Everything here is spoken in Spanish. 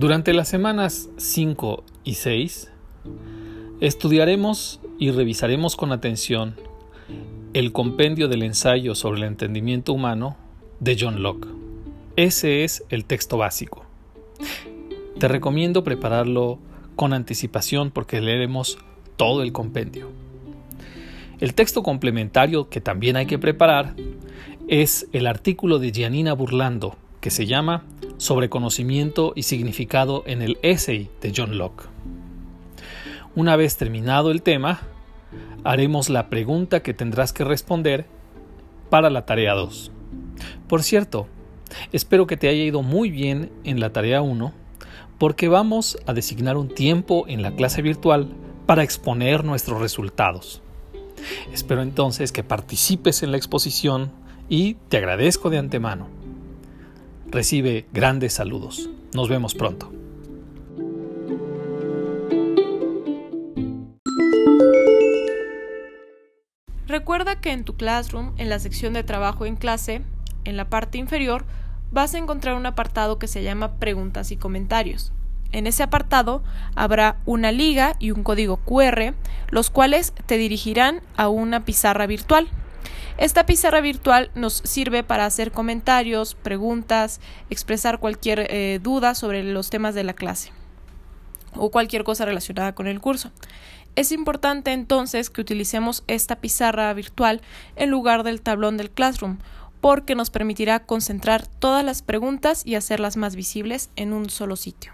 Durante las semanas 5 y 6 estudiaremos y revisaremos con atención el compendio del ensayo sobre el entendimiento humano de John Locke. Ese es el texto básico. Te recomiendo prepararlo con anticipación porque leeremos todo el compendio. El texto complementario que también hay que preparar es el artículo de Gianina Burlando que se llama Sobre conocimiento y significado en el essay de John Locke. Una vez terminado el tema, haremos la pregunta que tendrás que responder para la tarea 2. Por cierto, espero que te haya ido muy bien en la tarea 1 porque vamos a designar un tiempo en la clase virtual para exponer nuestros resultados. Espero entonces que participes en la exposición y te agradezco de antemano. Recibe grandes saludos. Nos vemos pronto. Recuerda que en tu Classroom, en la sección de trabajo en clase, en la parte inferior, vas a encontrar un apartado que se llama Preguntas y comentarios. En ese apartado habrá una liga y un código QR, los cuales te dirigirán a una pizarra virtual. Esta pizarra virtual nos sirve para hacer comentarios, preguntas, expresar cualquier eh, duda sobre los temas de la clase o cualquier cosa relacionada con el curso. Es importante entonces que utilicemos esta pizarra virtual en lugar del tablón del Classroom, porque nos permitirá concentrar todas las preguntas y hacerlas más visibles en un solo sitio.